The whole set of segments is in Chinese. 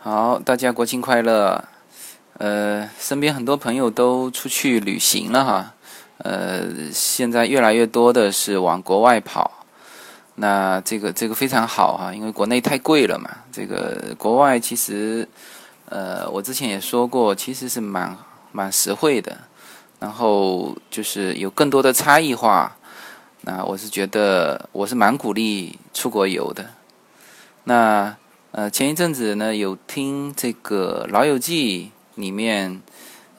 好，大家国庆快乐。呃，身边很多朋友都出去旅行了哈。呃，现在越来越多的是往国外跑。那这个这个非常好哈，因为国内太贵了嘛。这个国外其实，呃，我之前也说过，其实是蛮蛮实惠的。然后就是有更多的差异化。那我是觉得，我是蛮鼓励出国游的。那。呃，前一阵子呢，有听这个《老友记》里面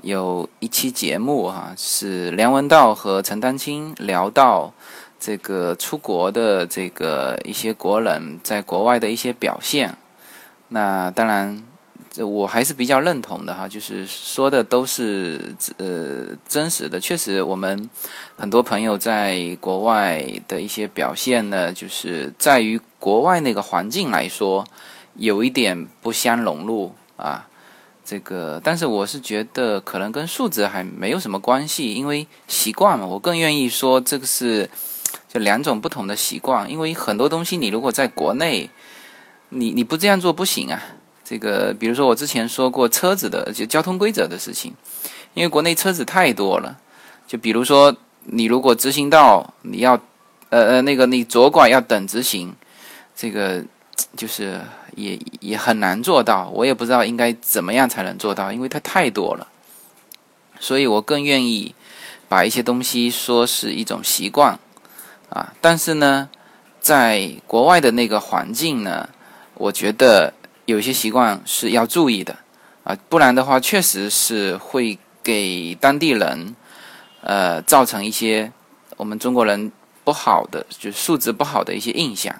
有一期节目哈，是梁文道和陈丹青聊到这个出国的这个一些国人在国外的一些表现。那当然，这我还是比较认同的哈，就是说的都是呃真实的。确实，我们很多朋友在国外的一些表现呢，就是在于国外那个环境来说。有一点不相融入啊，这个，但是我是觉得可能跟素质还没有什么关系，因为习惯嘛。我更愿意说这个是就两种不同的习惯，因为很多东西你如果在国内，你你不这样做不行啊。这个，比如说我之前说过车子的就交通规则的事情，因为国内车子太多了，就比如说你如果直行道你要呃呃那个你左拐要等直行，这个就是。也也很难做到，我也不知道应该怎么样才能做到，因为它太多了。所以我更愿意把一些东西说是一种习惯啊。但是呢，在国外的那个环境呢，我觉得有些习惯是要注意的啊，不然的话，确实是会给当地人呃造成一些我们中国人不好的，就素质不好的一些印象。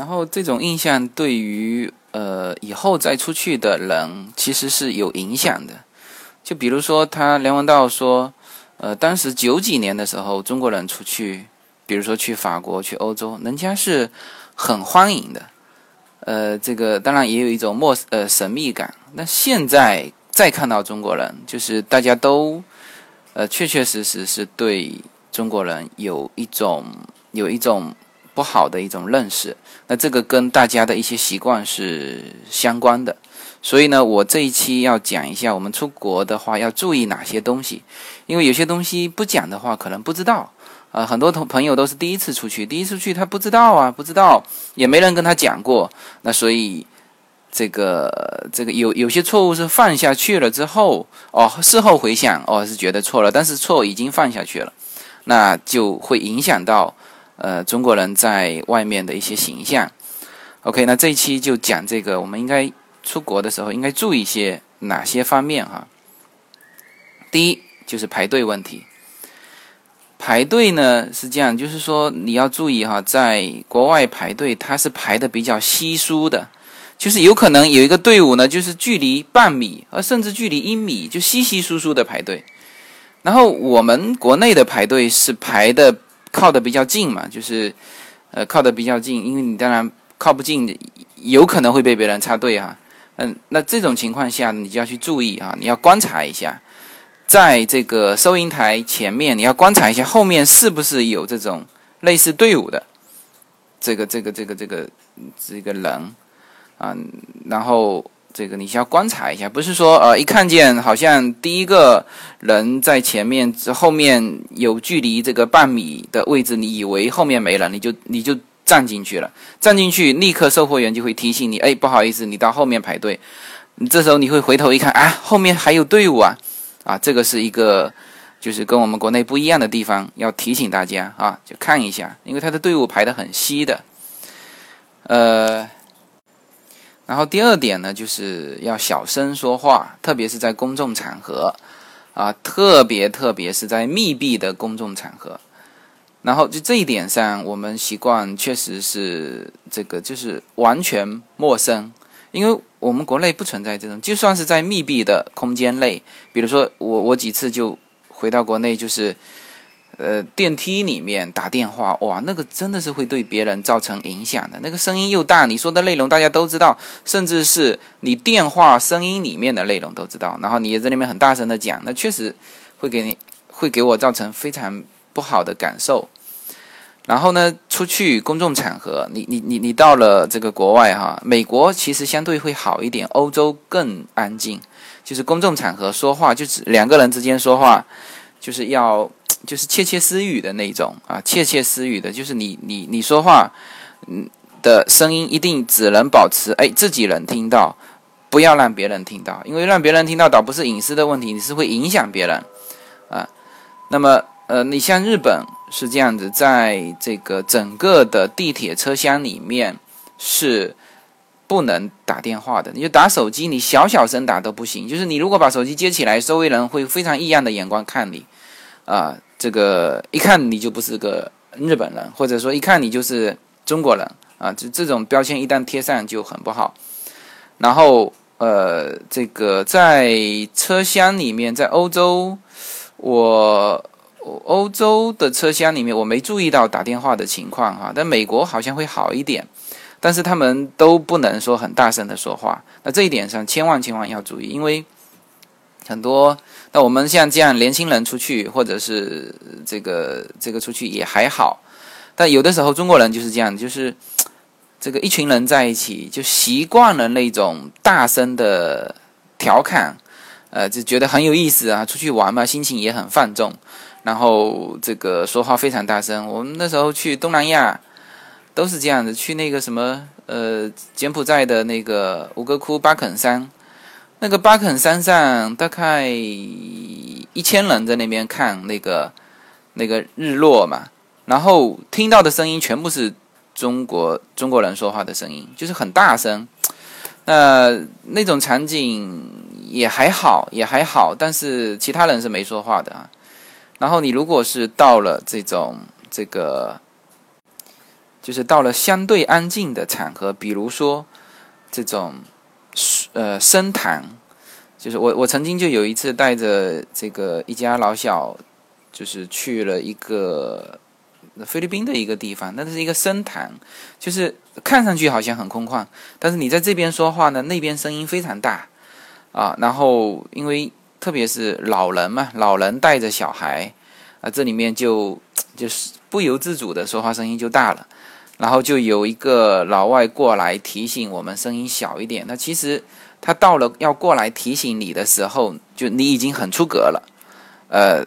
然后这种印象对于呃以后再出去的人其实是有影响的，就比如说他梁文道说，呃当时九几年的时候中国人出去，比如说去法国去欧洲，人家是很欢迎的，呃这个当然也有一种陌呃神秘感。那现在再看到中国人，就是大家都呃确确实实是对中国人有一种有一种。不好的一种认识，那这个跟大家的一些习惯是相关的，所以呢，我这一期要讲一下我们出国的话要注意哪些东西，因为有些东西不讲的话可能不知道，啊，很多同朋友都是第一次出去，第一次去他不知道啊，不知道。也没人跟他讲过，那所以这个这个有有些错误是犯下去了之后，哦，事后回想，哦是觉得错了，但是错已经犯下去了，那就会影响到。呃，中国人在外面的一些形象。OK，那这一期就讲这个，我们应该出国的时候应该注意一些哪些方面哈？第一就是排队问题。排队呢是这样，就是说你要注意哈，在国外排队它是排的比较稀疏的，就是有可能有一个队伍呢，就是距离半米，而甚至距离一米就稀稀疏疏的排队。然后我们国内的排队是排的。靠的比较近嘛，就是，呃，靠的比较近，因为你当然靠不近，有可能会被别人插队哈。嗯，那这种情况下，你就要去注意啊，你要观察一下，在这个收银台前面，你要观察一下后面是不是有这种类似队伍的，这个这个这个这个这个人啊，然后。这个你需要观察一下，不是说呃一看见好像第一个人在前面，后面有距离这个半米的位置，你以为后面没了，你就你就站进去了，站进去立刻售货员就会提醒你，哎，不好意思，你到后面排队。你这时候你会回头一看，啊，后面还有队伍啊，啊，这个是一个就是跟我们国内不一样的地方，要提醒大家啊，就看一下，因为他的队伍排得很稀的，呃。然后第二点呢，就是要小声说话，特别是在公众场合，啊，特别特别是在密闭的公众场合。然后就这一点上，我们习惯确实是这个，就是完全陌生，因为我们国内不存在这种，就算是在密闭的空间内，比如说我我几次就回到国内，就是。呃，电梯里面打电话，哇，那个真的是会对别人造成影响的。那个声音又大，你说的内容大家都知道，甚至是你电话声音里面的内容都知道。然后你也在那边很大声的讲，那确实会给你会给我造成非常不好的感受。然后呢，出去公众场合，你你你你到了这个国外哈，美国其实相对会好一点，欧洲更安静，就是公众场合说话，就是两个人之间说话，就是要就是窃窃私语的那种啊，窃窃私语的，就是你你你说话，嗯的声音一定只能保持哎自己能听到，不要让别人听到，因为让别人听到倒不是隐私的问题，你是会影响别人啊，那么。呃，你像日本是这样子，在这个整个的地铁车厢里面是不能打电话的。你就打手机，你小小声打都不行。就是你如果把手机接起来，周围人会非常异样的眼光看你，啊，这个一看你就不是个日本人，或者说一看你就是中国人啊，就这种标签一旦贴上就很不好。然后，呃，这个在车厢里面，在欧洲，我。欧洲的车厢里面，我没注意到打电话的情况哈，但美国好像会好一点，但是他们都不能说很大声的说话。那这一点上千万千万要注意，因为很多那我们像这样年轻人出去，或者是这个这个出去也还好，但有的时候中国人就是这样，就是这个一群人在一起就习惯了那种大声的调侃，呃，就觉得很有意思啊，出去玩嘛，心情也很放纵。然后这个说话非常大声，我们那时候去东南亚都是这样子，去那个什么呃柬埔寨的那个吴哥窟巴肯山，那个巴肯山上大概一千人在那边看那个那个日落嘛，然后听到的声音全部是中国中国人说话的声音，就是很大声，那那种场景也还好也还好，但是其他人是没说话的啊。然后你如果是到了这种这个，就是到了相对安静的场合，比如说这种呃深潭，就是我我曾经就有一次带着这个一家老小，就是去了一个菲律宾的一个地方，那是一个深潭，就是看上去好像很空旷，但是你在这边说话呢，那边声音非常大啊，然后因为。特别是老人嘛，老人带着小孩，啊，这里面就就是不由自主的说话声音就大了，然后就有一个老外过来提醒我们声音小一点。那其实他到了要过来提醒你的时候，就你已经很出格了，呃，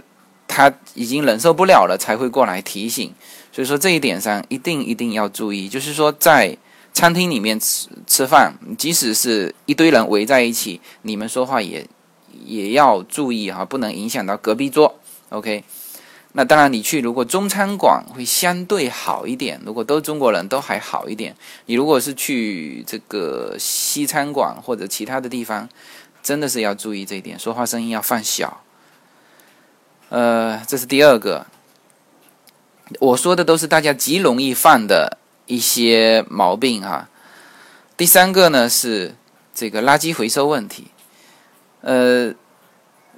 他已经忍受不了了才会过来提醒。所以说这一点上一定一定要注意，就是说在餐厅里面吃吃饭，即使是一堆人围在一起，你们说话也。也要注意哈，不能影响到隔壁桌。OK，那当然你去如果中餐馆会相对好一点，如果都中国人都还好一点。你如果是去这个西餐馆或者其他的地方，真的是要注意这一点，说话声音要放小。呃，这是第二个。我说的都是大家极容易犯的一些毛病哈。第三个呢是这个垃圾回收问题。呃，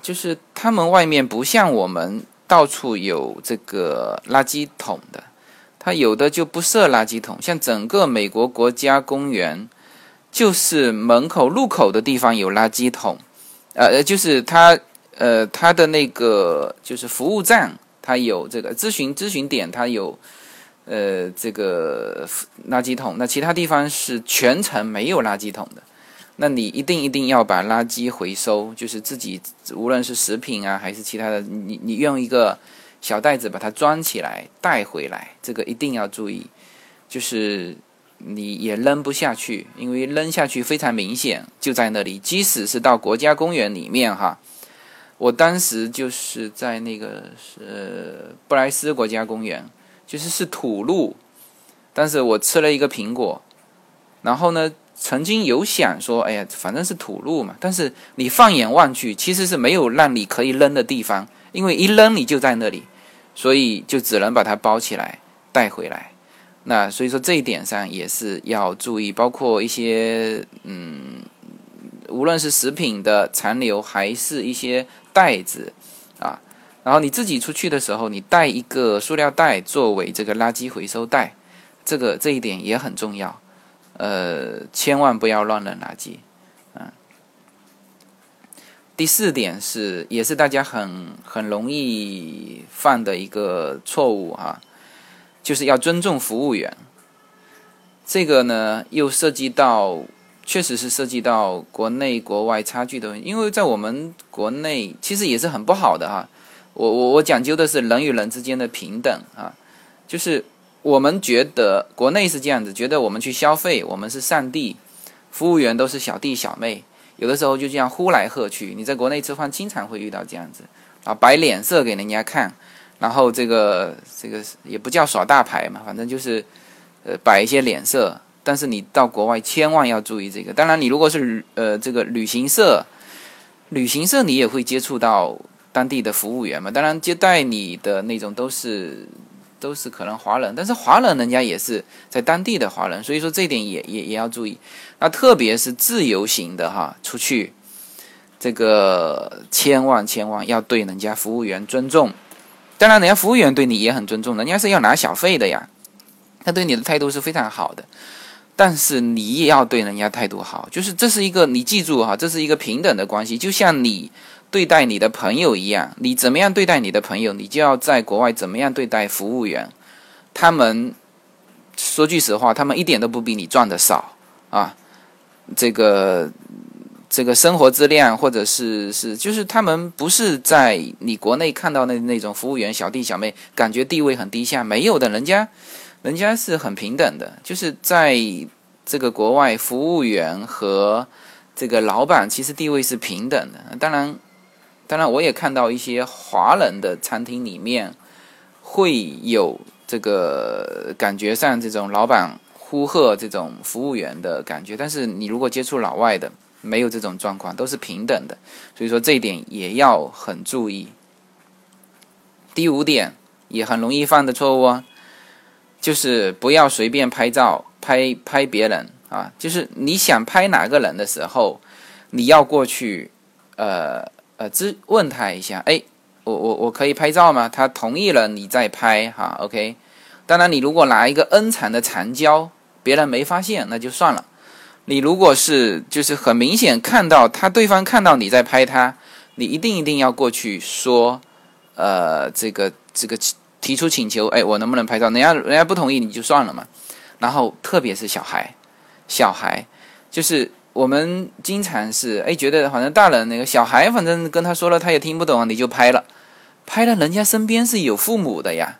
就是他们外面不像我们到处有这个垃圾桶的，它有的就不设垃圾桶。像整个美国国家公园，就是门口入口的地方有垃圾桶，呃，就是它呃它的那个就是服务站，它有这个咨询咨询点，它有呃这个垃圾桶。那其他地方是全程没有垃圾桶的。那你一定一定要把垃圾回收，就是自己无论是食品啊还是其他的，你你用一个小袋子把它装起来带回来，这个一定要注意，就是你也扔不下去，因为扔下去非常明显就在那里。即使是到国家公园里面哈，我当时就是在那个是布莱斯国家公园，就是是土路，但是我吃了一个苹果，然后呢。曾经有想说，哎呀，反正是土路嘛。但是你放眼望去，其实是没有让你可以扔的地方，因为一扔你就在那里，所以就只能把它包起来带回来。那所以说这一点上也是要注意，包括一些嗯，无论是食品的残留，还是一些袋子啊，然后你自己出去的时候，你带一个塑料袋作为这个垃圾回收袋，这个这一点也很重要。呃，千万不要乱扔垃圾，嗯。第四点是，也是大家很很容易犯的一个错误哈，就是要尊重服务员。这个呢，又涉及到，确实是涉及到国内国外差距的问题。因为在我们国内，其实也是很不好的哈。我我我讲究的是人与人之间的平等啊，就是我们觉得国内是这样子，觉得我们去消费，我们是上帝，服务员都是小弟小妹，有的时候就这样呼来喝去。你在国内吃饭，经常会遇到这样子啊，摆脸色给人家看，然后这个这个也不叫耍大牌嘛，反正就是呃摆一些脸色。但是你到国外千万要注意这个。当然，你如果是呃这个旅行社，旅行社你也会接触到。当地的服务员嘛，当然接待你的那种都是都是可能华人，但是华人人家也是在当地的华人，所以说这一点也也也要注意。那特别是自由行的哈，出去这个千万千万要对人家服务员尊重。当然，人家服务员对你也很尊重，人家是要拿小费的呀，他对你的态度是非常好的。但是你也要对人家态度好，就是这是一个你记住哈，这是一个平等的关系，就像你。对待你的朋友一样，你怎么样对待你的朋友，你就要在国外怎么样对待服务员。他们说句实话，他们一点都不比你赚的少啊。这个这个生活质量，或者是是，就是他们不是在你国内看到那那种服务员小弟小妹，感觉地位很低下，没有的，人家人家是很平等的，就是在这个国外，服务员和这个老板其实地位是平等的，当然。当然，我也看到一些华人的餐厅里面会有这个感觉上这种老板呼喝这种服务员的感觉，但是你如果接触老外的，没有这种状况，都是平等的，所以说这一点也要很注意。第五点也很容易犯的错误啊，就是不要随便拍照拍拍别人啊，就是你想拍哪个人的时候，你要过去呃。呃，咨问他一下，哎，我我我可以拍照吗？他同意了，你再拍哈，OK。当然，你如果拿一个 N 长的长焦，别人没发现，那就算了。你如果是就是很明显看到他对方看到你在拍他，你一定一定要过去说，呃，这个这个提出请求，哎，我能不能拍照？人家人家不同意，你就算了嘛。然后特别是小孩，小孩就是。我们经常是哎，觉得好像大人那个小孩，反正跟他说了，他也听不懂，你就拍了，拍了，人家身边是有父母的呀，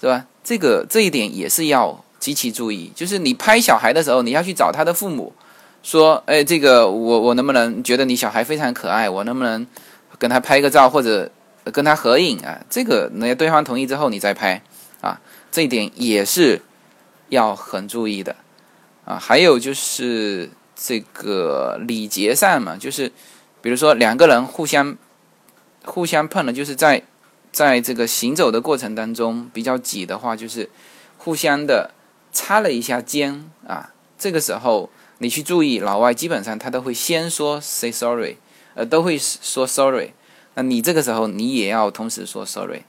是吧？这个这一点也是要极其注意，就是你拍小孩的时候，你要去找他的父母，说，哎，这个我我能不能觉得你小孩非常可爱，我能不能跟他拍个照或者跟他合影啊？这个人家对方同意之后你再拍啊，这一点也是要很注意的啊。还有就是。这个礼节上嘛，就是比如说两个人互相互相碰了，就是在在这个行走的过程当中比较挤的话，就是互相的擦了一下肩啊。这个时候你去注意，老外基本上他都会先说 say sorry，呃，都会说 sorry。那你这个时候你也要同时说 sorry，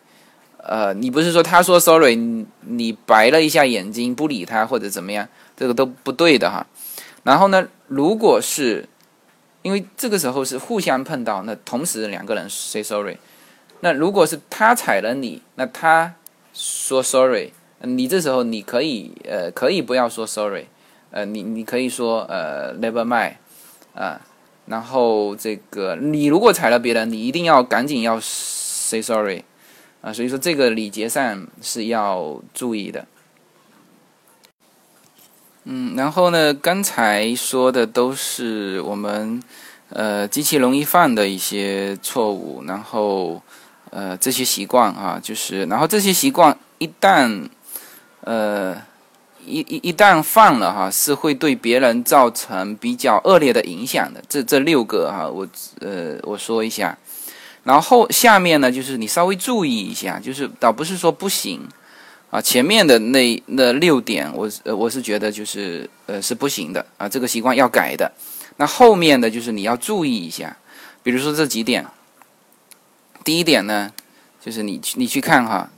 呃，你不是说他说 sorry，你白了一下眼睛不理他或者怎么样，这个都不对的哈。然后呢？如果是因为这个时候是互相碰到，那同时两个人 say sorry。那如果是他踩了你，那他说 sorry，你这时候你可以呃可以不要说 sorry，呃你你可以说呃 never mind 啊。然后这个你如果踩了别人，你一定要赶紧要 say sorry 啊。所以说这个礼节上是要注意的。嗯，然后呢？刚才说的都是我们呃极其容易犯的一些错误，然后呃这些习惯啊，就是然后这些习惯一旦呃一一一旦犯了哈，是会对别人造成比较恶劣的影响的。这这六个哈，我呃我说一下，然后下面呢就是你稍微注意一下，就是倒不是说不行。啊，前面的那那六点，我呃我是觉得就是呃是不行的啊，这个习惯要改的。那后面的就是你要注意一下，比如说这几点。第一点呢，就是你你去看哈，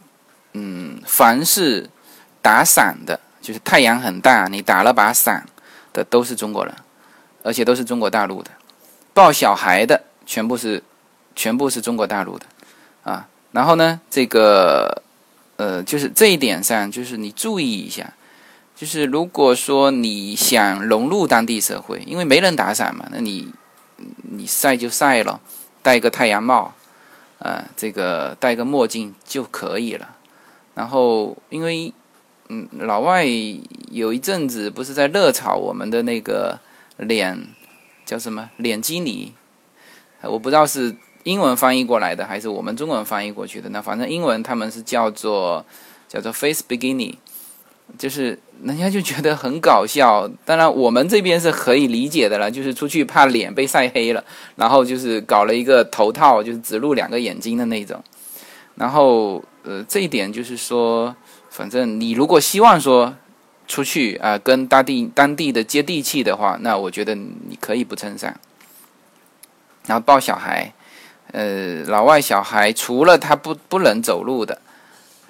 嗯，凡是打伞的，就是太阳很大，你打了把伞的都是中国人，而且都是中国大陆的。抱小孩的全部是全部是中国大陆的啊。然后呢，这个。呃，就是这一点上，就是你注意一下，就是如果说你想融入当地社会，因为没人打伞嘛，那你你晒就晒了，戴个太阳帽，呃，这个戴个墨镜就可以了。然后，因为嗯，老外有一阵子不是在热炒我们的那个脸叫什么脸基尼，我不知道是。英文翻译过来的还是我们中文翻译过去的？那反正英文他们是叫做叫做 face bikini，就是人家就觉得很搞笑。当然我们这边是可以理解的了，就是出去怕脸被晒黑了，然后就是搞了一个头套，就是只露两个眼睛的那种。然后呃，这一点就是说，反正你如果希望说出去啊，跟当地当地的接地气的话，那我觉得你可以不衬衫，然后抱小孩。呃，老外小孩除了他不不能走路的，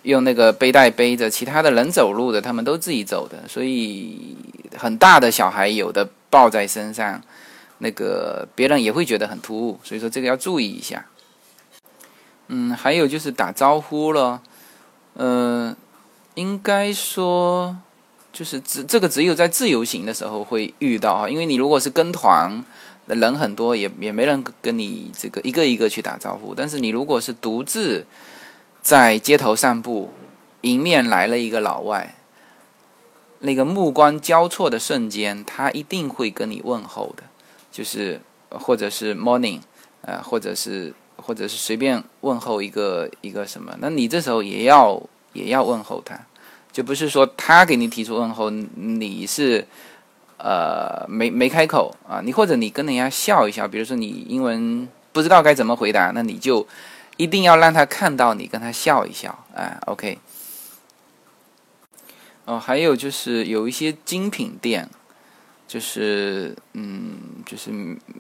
用那个背带背着，其他的能走路的，他们都自己走的。所以很大的小孩有的抱在身上，那个别人也会觉得很突兀。所以说这个要注意一下。嗯，还有就是打招呼了，呃，应该说就是只这个只有在自由行的时候会遇到啊，因为你如果是跟团。人很多，也也没人跟你这个一个一个去打招呼。但是你如果是独自在街头散步，迎面来了一个老外，那个目光交错的瞬间，他一定会跟你问候的，就是或者是 morning，呃，或者是或者是随便问候一个一个什么，那你这时候也要也要问候他，就不是说他给你提出问候，你是。呃，没没开口啊，你或者你跟人家笑一笑，比如说你英文不知道该怎么回答，那你就一定要让他看到你跟他笑一笑，哎，OK。哦，还有就是有一些精品店，就是嗯，就是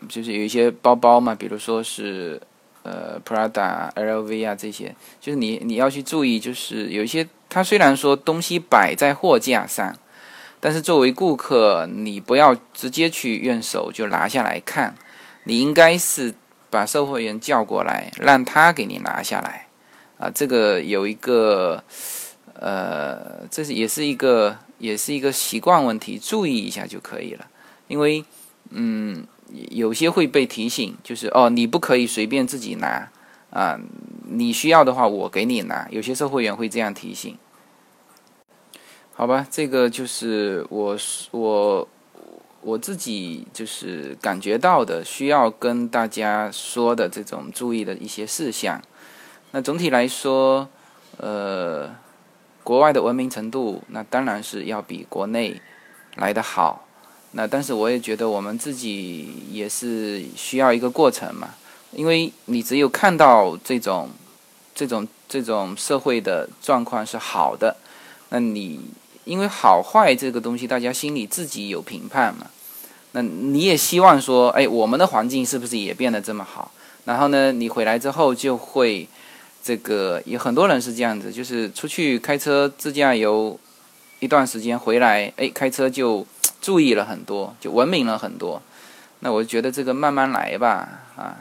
就是有一些包包嘛，比如说是呃 Prada、LV 啊这些，就是你你要去注意，就是有一些它虽然说东西摆在货架上。但是作为顾客，你不要直接去用手就拿下来看，你应该是把售货员叫过来，让他给你拿下来。啊，这个有一个，呃，这是也是一个也是一个习惯问题，注意一下就可以了。因为，嗯，有些会被提醒，就是哦，你不可以随便自己拿啊，你需要的话我给你拿。有些售货员会这样提醒。好吧，这个就是我我我自己就是感觉到的，需要跟大家说的这种注意的一些事项。那总体来说，呃，国外的文明程度，那当然是要比国内来的好。那但是我也觉得我们自己也是需要一个过程嘛，因为你只有看到这种这种这种社会的状况是好的，那你。因为好坏这个东西，大家心里自己有评判嘛。那你也希望说，哎，我们的环境是不是也变得这么好？然后呢，你回来之后就会，这个有很多人是这样子，就是出去开车自驾游一段时间回来，哎，开车就注意了很多，就文明了很多。那我觉得这个慢慢来吧，啊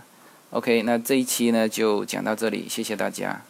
，OK，那这一期呢就讲到这里，谢谢大家。